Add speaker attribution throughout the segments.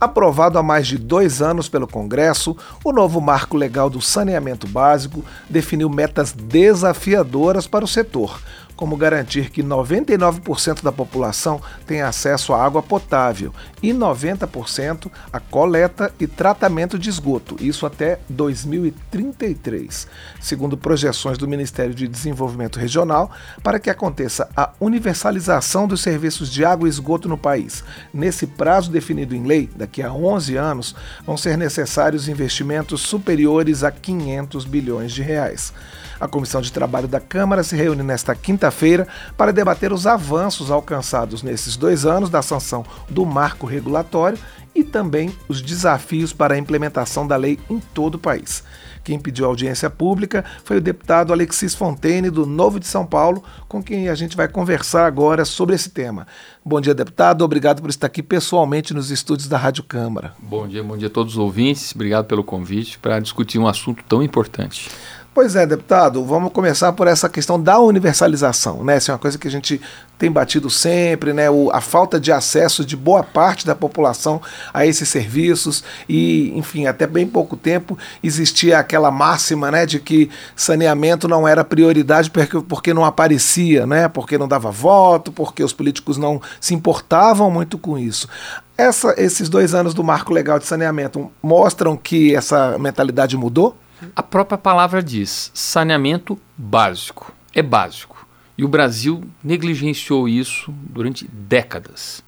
Speaker 1: Aprovado há mais de dois anos pelo Congresso, o novo marco legal do saneamento básico definiu metas desafiadoras para o setor, como garantir que 99% da população tenha acesso à água potável e 90% à coleta e tratamento de esgoto, isso até 2033, segundo projeções do Ministério de Desenvolvimento Regional, para que aconteça a universalização dos serviços de água e esgoto no país. Nesse prazo definido em lei, daqui a 11 anos, vão ser necessários investimentos superiores a 500 bilhões de reais. A Comissão de Trabalho da Câmara se reúne nesta quinta-feira para debater os avanços alcançados nesses dois anos da sanção do marco regulatório e também os desafios para a implementação da lei em todo o país. Quem pediu audiência pública foi o deputado Alexis Fontaine, do Novo de São Paulo, com quem a gente vai conversar agora sobre esse tema. Bom dia, deputado. Obrigado por estar aqui pessoalmente nos estúdios da Rádio Câmara.
Speaker 2: Bom dia, bom dia a todos os ouvintes. Obrigado pelo convite para discutir um assunto tão importante.
Speaker 1: Pois é, deputado, vamos começar por essa questão da universalização, né? É uma coisa que a gente tem batido sempre, né? O, a falta de acesso de boa parte da população a esses serviços e, enfim, até bem pouco tempo existia aquela máxima, né, de que saneamento não era prioridade porque, porque não aparecia, né? Porque não dava voto, porque os políticos não se importavam muito com isso. Essa, esses dois anos do marco legal de saneamento mostram que essa mentalidade mudou?
Speaker 2: A própria palavra diz saneamento básico. É básico. E o Brasil negligenciou isso durante décadas.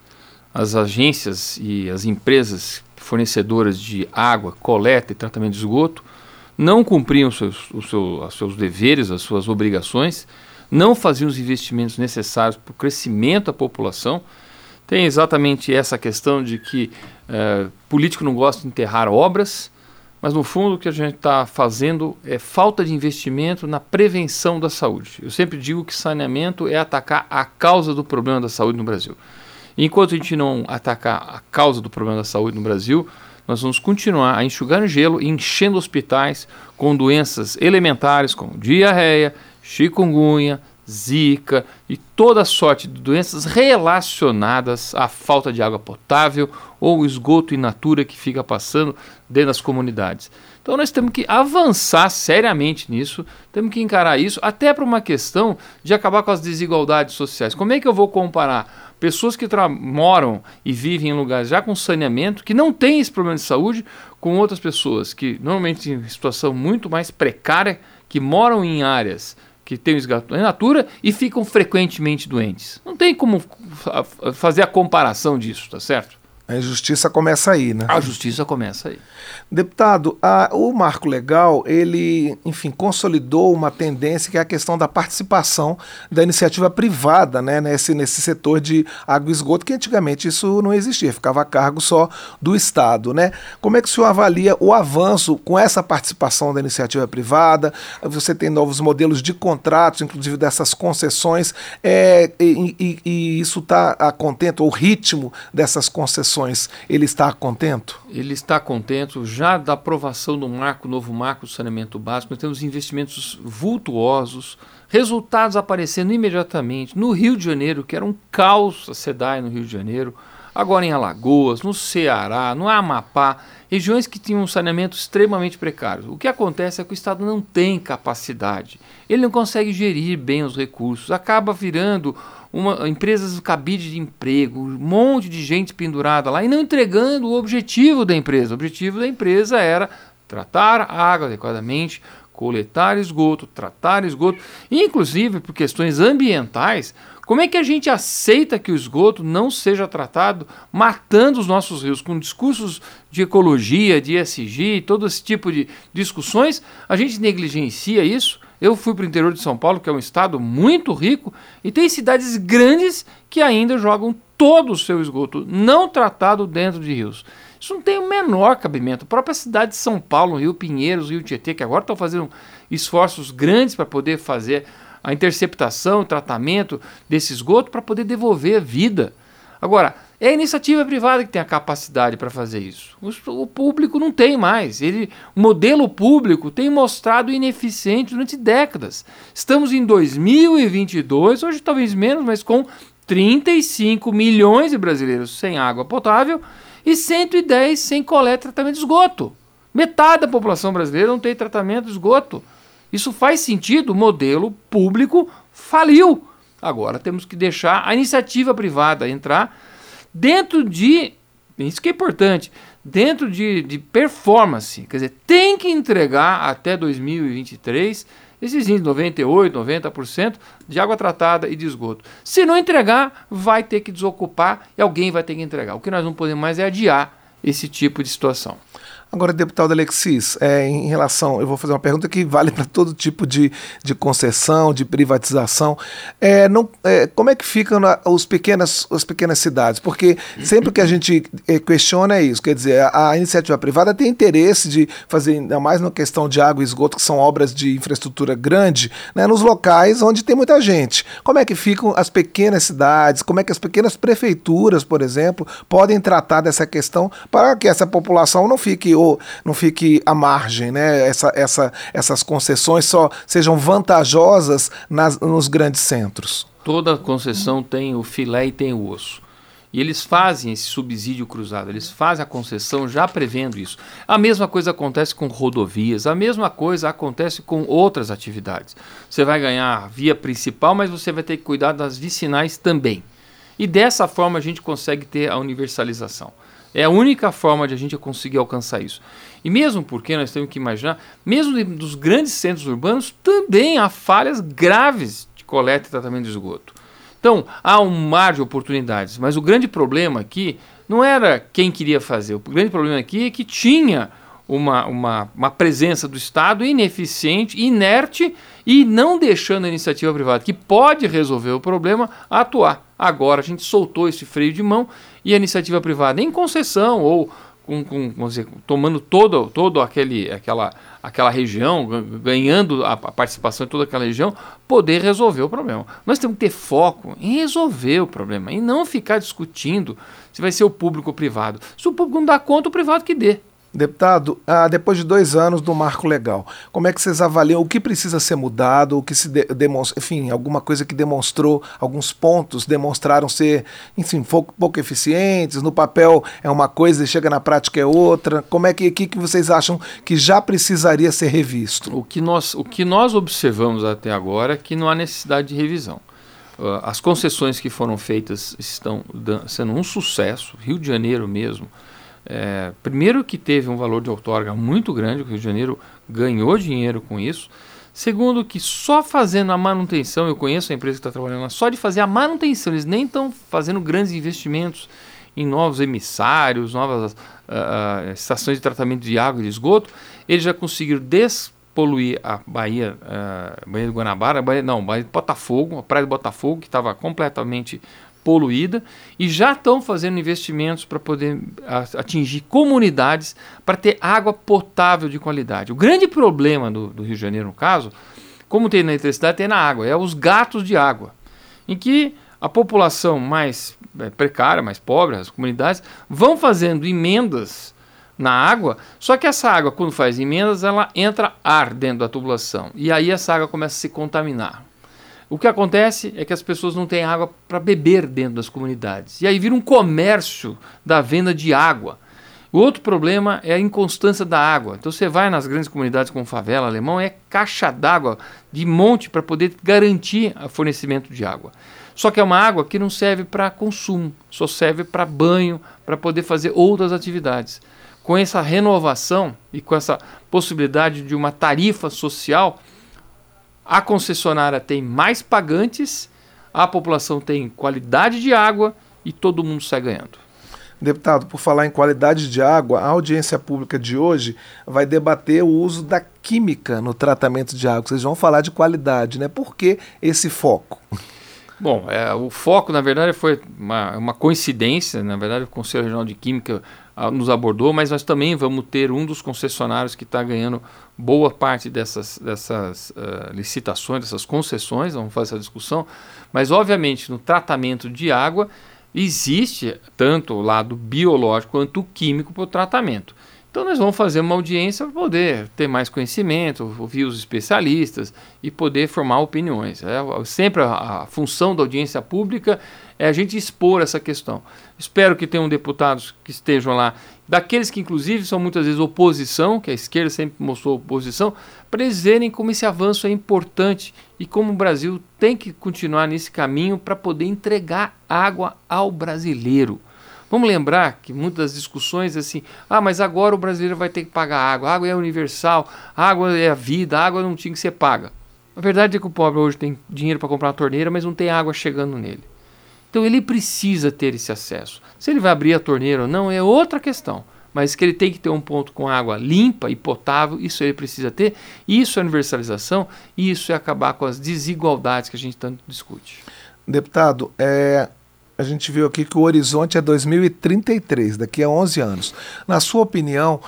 Speaker 2: As agências e as empresas fornecedoras de água, coleta e tratamento de esgoto não cumpriam seus, os seus deveres, as suas obrigações, não faziam os investimentos necessários para o crescimento da população. Tem exatamente essa questão de que uh, político não gosta de enterrar obras, mas no fundo o que a gente está fazendo é falta de investimento na prevenção da saúde. Eu sempre digo que saneamento é atacar a causa do problema da saúde no Brasil. Enquanto a gente não atacar a causa do problema da saúde no Brasil, nós vamos continuar a enxugar no gelo e enchendo hospitais com doenças elementares como diarreia, chikungunya, zika e toda sorte de doenças relacionadas à falta de água potável ou esgoto in natura que fica passando dentro das comunidades. Então nós temos que avançar seriamente nisso, temos que encarar isso até para uma questão de acabar com as desigualdades sociais. Como é que eu vou comparar pessoas que moram e vivem em lugares já com saneamento, que não têm esse problema de saúde, com outras pessoas que normalmente em situação muito mais precária, que moram em áreas que têm o esgoto in natura e ficam frequentemente doentes. Não tem como fazer a comparação disso, tá certo?
Speaker 1: A injustiça começa aí, né?
Speaker 2: A justiça começa aí.
Speaker 1: Deputado, a, o marco legal, ele, enfim, consolidou uma tendência que é a questão da participação da iniciativa privada, né, nesse, nesse setor de água e esgoto, que antigamente isso não existia, ficava a cargo só do Estado, né? Como é que o senhor avalia o avanço com essa participação da iniciativa privada? Você tem novos modelos de contratos, inclusive dessas concessões, é, e, e, e isso está a contento, o ritmo dessas concessões ele está contento?
Speaker 2: Ele está contente. Já da aprovação do marco, novo marco do saneamento básico, nós temos investimentos vultuosos, resultados aparecendo imediatamente. No Rio de Janeiro, que era um caos a SEDAI no Rio de Janeiro, agora em Alagoas, no Ceará, no Amapá, regiões que tinham um saneamento extremamente precário. O que acontece é que o Estado não tem capacidade, ele não consegue gerir bem os recursos, acaba virando uma, empresas cabide de emprego, um monte de gente pendurada lá e não entregando o objetivo da empresa. O objetivo da empresa era tratar a água adequadamente, coletar esgoto, tratar esgoto, inclusive por questões ambientais. Como é que a gente aceita que o esgoto não seja tratado matando os nossos rios com discursos de ecologia, de ESG, todo esse tipo de discussões? A gente negligencia isso eu fui para o interior de São Paulo, que é um estado muito rico, e tem cidades grandes que ainda jogam todo o seu esgoto não tratado dentro de rios. Isso não tem o menor cabimento. A própria cidade de São Paulo, Rio Pinheiros, Rio Tietê, que agora estão fazendo esforços grandes para poder fazer a interceptação, o tratamento desse esgoto para poder devolver a vida. Agora, é a iniciativa privada que tem a capacidade para fazer isso. O, público não tem mais. Ele, o modelo público tem mostrado ineficiente durante décadas. Estamos em 2022, hoje talvez menos, mas com 35 milhões de brasileiros sem água potável e 110 sem coleta e tratamento de esgoto. Metade da população brasileira não tem tratamento de esgoto. Isso faz sentido, o modelo público faliu. Agora temos que deixar a iniciativa privada entrar dentro de. Isso que é importante dentro de, de performance. Quer dizer, tem que entregar até 2023 esses índices, 98%, 90% de água tratada e de esgoto. Se não entregar, vai ter que desocupar e alguém vai ter que entregar. O que nós não podemos mais é adiar esse tipo de situação.
Speaker 1: Agora, deputado Alexis, é, em relação, eu vou fazer uma pergunta que vale para todo tipo de, de concessão, de privatização. É, não, é, como é que ficam os pequenas, as pequenas cidades? Porque sempre que a gente é, questiona é isso, quer dizer, a, a, iniciativa privada tem interesse de fazer, ainda mais na questão de água e esgoto, que são obras de infraestrutura grande, né, nos locais onde tem muita gente. Como é que ficam as pequenas cidades? Como é que as pequenas prefeituras, por exemplo, podem tratar dessa questão para que essa população não fique não fique à margem, né? Essa, essa, essas concessões só sejam vantajosas nas, nos grandes centros.
Speaker 2: Toda concessão tem o filé e tem o osso. E eles fazem esse subsídio cruzado, eles fazem a concessão já prevendo isso. A mesma coisa acontece com rodovias, a mesma coisa acontece com outras atividades. Você vai ganhar via principal, mas você vai ter que cuidar das vicinais também. E dessa forma a gente consegue ter a universalização. É a única forma de a gente conseguir alcançar isso. E mesmo porque nós temos que imaginar, mesmo dos grandes centros urbanos, também há falhas graves de coleta e tratamento de esgoto. Então, há um mar de oportunidades, mas o grande problema aqui não era quem queria fazer. O grande problema aqui é que tinha uma, uma, uma presença do Estado ineficiente, inerte e não deixando a iniciativa privada, que pode resolver o problema, atuar. Agora a gente soltou esse freio de mão e a iniciativa privada, em concessão ou com, com dizer, tomando todo, todo aquele, aquela, aquela região, ganhando a, participação de toda aquela região, poder resolver o problema. Nós temos que ter foco em resolver o problema e não ficar discutindo se vai ser o público ou o privado. Se o público não dá conta, o privado que dê.
Speaker 1: Deputado, ah, depois de dois anos do marco legal, como é que vocês avaliam o que precisa ser mudado, o que se de demonstra, enfim, alguma coisa que demonstrou, alguns pontos demonstraram ser, enfim, pouco, pouco, eficientes, no papel é uma coisa e chega na prática é outra. Como é que, que, que vocês acham que já precisaria ser revisto?
Speaker 2: O que nós, o que nós observamos até agora é que não há necessidade de revisão. Uh, as concessões que foram feitas estão sendo um sucesso, Rio de Janeiro mesmo é, primeiro que teve um valor de outorga muito grande, o Rio de Janeiro ganhou dinheiro com isso. Segundo que só fazendo a manutenção, eu conheço a empresa que está trabalhando só de fazer a manutenção, eles nem estão fazendo grandes investimentos em novos emissários, novas uh, estações de tratamento de água e de esgoto, eles já conseguiram despoluir a Bahia, uh, Bahia do Guanabara, Bahia, não, Bahia de Botafogo, a praia de Botafogo, que estava completamente poluída e já estão fazendo investimentos para poder atingir comunidades para ter água potável de qualidade. O grande problema do, do, Rio de Janeiro, no caso, como tem na eletricidade, tem na água, é os gatos de água, em que a população mais é, precária, mais pobre, as comunidades, vão fazendo emendas na água, só que essa água, quando faz emendas, ela entra ar dentro da tubulação e aí essa água começa a se contaminar. O que acontece é que as pessoas não têm água para beber dentro das comunidades. E aí vira um comércio da venda de água. O outro problema é a inconstância da água. Então você vai nas grandes comunidades como favela, alemão, é caixa d'água de monte para poder garantir o fornecimento de água. Só que é uma água que não serve para consumo, só serve para banho, para poder fazer outras atividades. Com essa renovação e com essa possibilidade de uma tarifa social, a concessionária tem mais pagantes, a população tem qualidade de água e todo mundo sai ganhando.
Speaker 1: Deputado, por falar em qualidade de água, a audiência pública de hoje vai debater o uso da química no tratamento de água. Vocês vão falar de qualidade, né? Por que esse foco?
Speaker 2: Bom, é, o foco, na verdade, foi uma, uma, coincidência. Na verdade, o Conselho Regional de Química nos abordou, mas nós também vamos ter um dos concessionários que está ganhando boa parte dessas, dessas uh, licitações, dessas concessões, vamos fazer essa discussão, mas obviamente no tratamento de água existe tanto o lado biológico quanto o químico para o tratamento. Então nós vamos fazer uma audiência para poder ter mais conhecimento, ouvir os especialistas e poder formar opiniões. É, sempre a, a, função da audiência pública é a gente expor essa questão. Espero que tenham deputados que estejam lá, daqueles que inclusive são muitas vezes oposição, que a esquerda sempre mostrou oposição, para eles verem como esse avanço é importante e como o Brasil tem que continuar nesse caminho para poder entregar água ao brasileiro. Vamos lembrar que muitas discussões assim, ah, mas agora o brasileiro vai ter que pagar água, água é universal, água é a vida, água não tinha que ser paga. A verdade é que o pobre hoje tem dinheiro para comprar uma torneira, mas não tem água chegando nele. Então ele precisa ter esse acesso. Se ele vai abrir a torneira ou não é outra questão, mas que ele tem que ter um ponto com água limpa e potável, isso ele precisa ter. Isso é universalização e isso é acabar com as desigualdades que a gente tanto discute.
Speaker 1: Deputado, é, a gente viu aqui que o horizonte é 2033, daqui a 11 anos. Na sua opinião,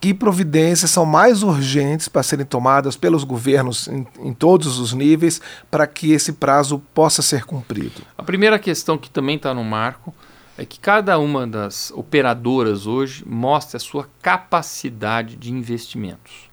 Speaker 1: que, providências são mais urgentes para serem tomadas pelos governos em, em todos os níveis para que esse prazo possa ser cumprido?
Speaker 2: A primeira questão que também está no marco é que cada uma das operadoras hoje mostre a sua capacidade de investimentos.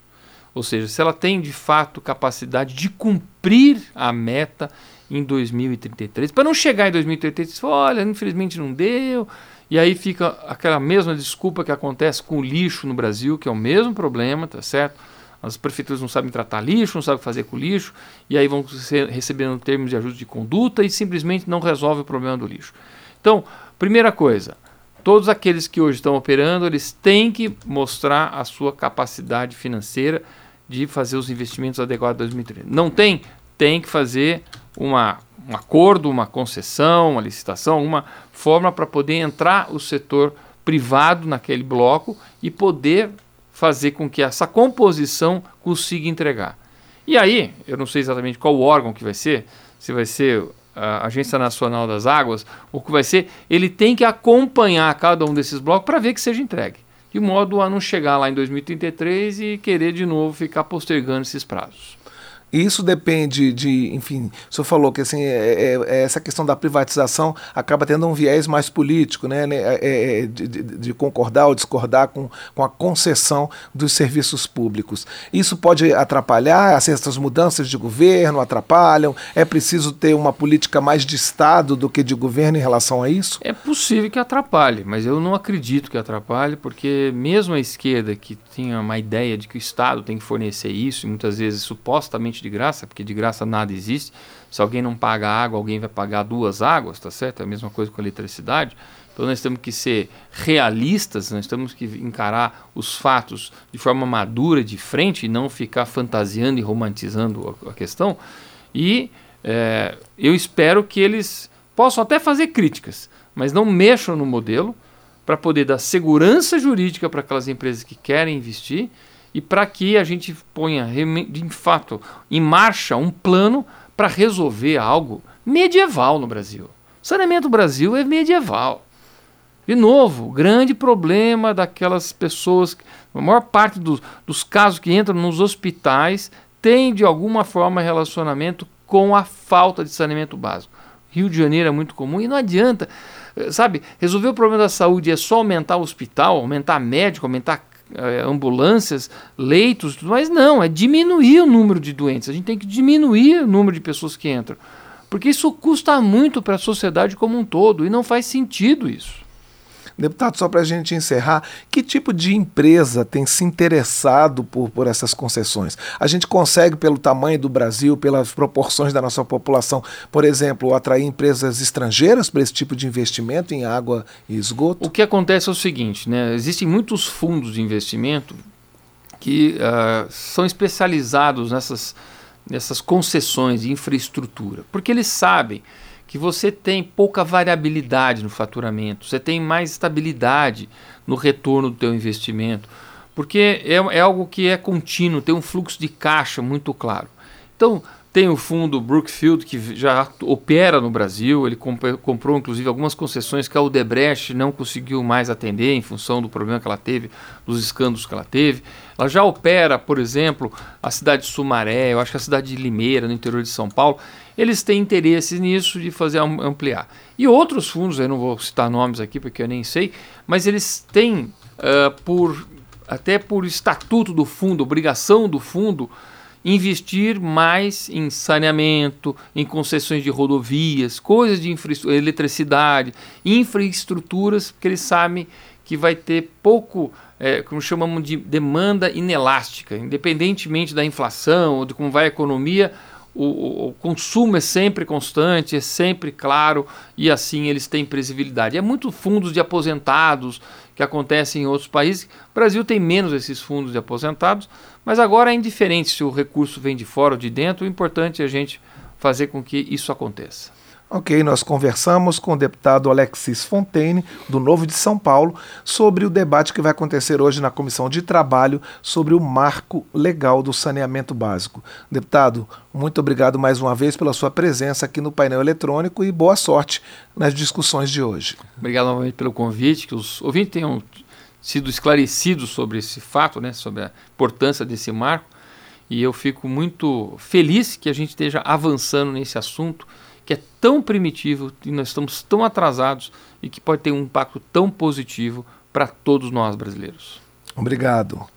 Speaker 2: Ou seja, se ela tem de fato capacidade de cumprir a meta em 2033, para não chegar em 2033 e falar, olha, infelizmente não deu, e aí fica aquela mesma desculpa que acontece com o lixo no Brasil, que é o mesmo problema, tá certo? As prefeituras não sabem tratar lixo, não sabem fazer com lixo, e aí vão recebendo termos de ajuda de conduta e simplesmente não resolve o problema do lixo. Então, primeira coisa, todos aqueles que hoje estão operando, eles têm que mostrar a sua capacidade financeira de fazer os investimentos adequados em 2030. Não tem? Tem que fazer uma, um acordo, uma concessão, uma licitação, uma forma para poder entrar o setor privado naquele bloco e poder fazer com que essa composição consiga entregar. E aí, eu não sei exatamente qual órgão que vai ser, se vai ser a Agência Nacional das Águas, ou que vai ser, ele tem que acompanhar cada um desses blocos para ver que seja entregue, de modo a não chegar lá em 2033 e querer de novo ficar postergando esses prazos.
Speaker 1: Isso depende de, enfim, o senhor falou que assim, é, é, é essa questão da privatização acaba tendo um viés mais político, né, né é, é, de, de, de, concordar ou discordar com, com a concessão dos serviços públicos. Isso pode atrapalhar, assim, essas mudanças de governo atrapalham, é preciso ter uma política mais de Estado do que de governo em relação a isso?
Speaker 2: É possível que atrapalhe, mas eu não acredito que atrapalhe, porque mesmo a esquerda que tinha uma ideia de que o Estado tem que fornecer isso, e muitas vezes supostamente de graça, porque de graça nada existe. Se alguém não paga água, alguém vai pagar duas águas, tá certo? É a mesma coisa com a eletricidade. Então nós temos que ser realistas, nós temos que encarar os fatos de forma madura, de frente, e não ficar fantasiando e romantizando a, a questão. E é, eu espero que eles possam até fazer críticas, mas não mexam no modelo para poder dar segurança jurídica para aquelas empresas que querem investir e para que a gente ponha de fato em marcha um plano para resolver algo medieval no Brasil. Saneamento Brasil é medieval. De novo, grande problema daquelas pessoas, a maior parte dos, dos casos que entram nos hospitais tem de alguma forma relacionamento com a falta de saneamento básico. Rio de Janeiro é muito comum e não adianta, sabe, resolver o problema da saúde é só aumentar o hospital, aumentar médico, aumentar ambulâncias, leitos, mas não, é diminuir o número de doentes. A gente tem que diminuir o número de pessoas que entram. Porque isso custa muito para a sociedade como um todo e não faz sentido isso.
Speaker 1: Deputado, só para a gente encerrar, que tipo de empresa tem se interessado por, por essas concessões? A gente consegue, pelo tamanho do Brasil, pelas proporções da nossa população, por exemplo, atrair empresas estrangeiras para esse tipo de investimento em água e esgoto?
Speaker 2: O que acontece é o seguinte: né? existem muitos fundos de investimento que uh, são especializados nessas, nessas concessões de infraestrutura, porque eles sabem que você tem pouca variabilidade no faturamento, você tem mais estabilidade no retorno do teu investimento, porque é, é algo que é contínuo, tem um fluxo de caixa muito claro. Então, tem o fundo Brookfield, que já opera no Brasil, ele comprou inclusive algumas concessões que a Odebrecht não conseguiu mais atender em função do problema que ela teve, dos escândalos que ela teve. Ela já opera, por exemplo, a cidade de Sumaré, eu acho que a cidade de Limeira, no interior de São Paulo eles têm interesse nisso de fazer ampliar. E outros fundos, eu não vou citar nomes aqui porque eu nem sei, mas eles têm uh, por até por estatuto do fundo, obrigação do fundo, investir mais em saneamento, em concessões de rodovias, coisas de eletricidade, infraestruturas, porque eles sabem que vai ter pouco, é, como chamamos de demanda inelástica, independentemente da inflação ou de como vai a economia, o, o, consumo é sempre constante, é sempre claro e assim eles têm previsibilidade. É muito fundos de aposentados que acontecem em outros países. O Brasil tem menos esses fundos de aposentados, mas agora é indiferente se o recurso vem de fora ou de dentro, o importante é a gente fazer com que isso aconteça.
Speaker 1: Ok, nós conversamos com o deputado Alexis Fontaine, do Novo de São Paulo, sobre o debate que vai acontecer hoje na Comissão de Trabalho sobre o marco legal do saneamento básico. Deputado, muito obrigado mais uma vez pela sua presença aqui no painel eletrônico e boa sorte nas discussões de hoje.
Speaker 2: Obrigado novamente pelo convite, que os ouvintes tenham sido esclarecidos sobre esse fato, né, sobre a importância desse marco. E eu fico muito feliz que a gente esteja avançando nesse assunto que é tão primitivo e nós estamos tão atrasados e que pode ter um impacto tão positivo para todos nós brasileiros.
Speaker 1: Obrigado.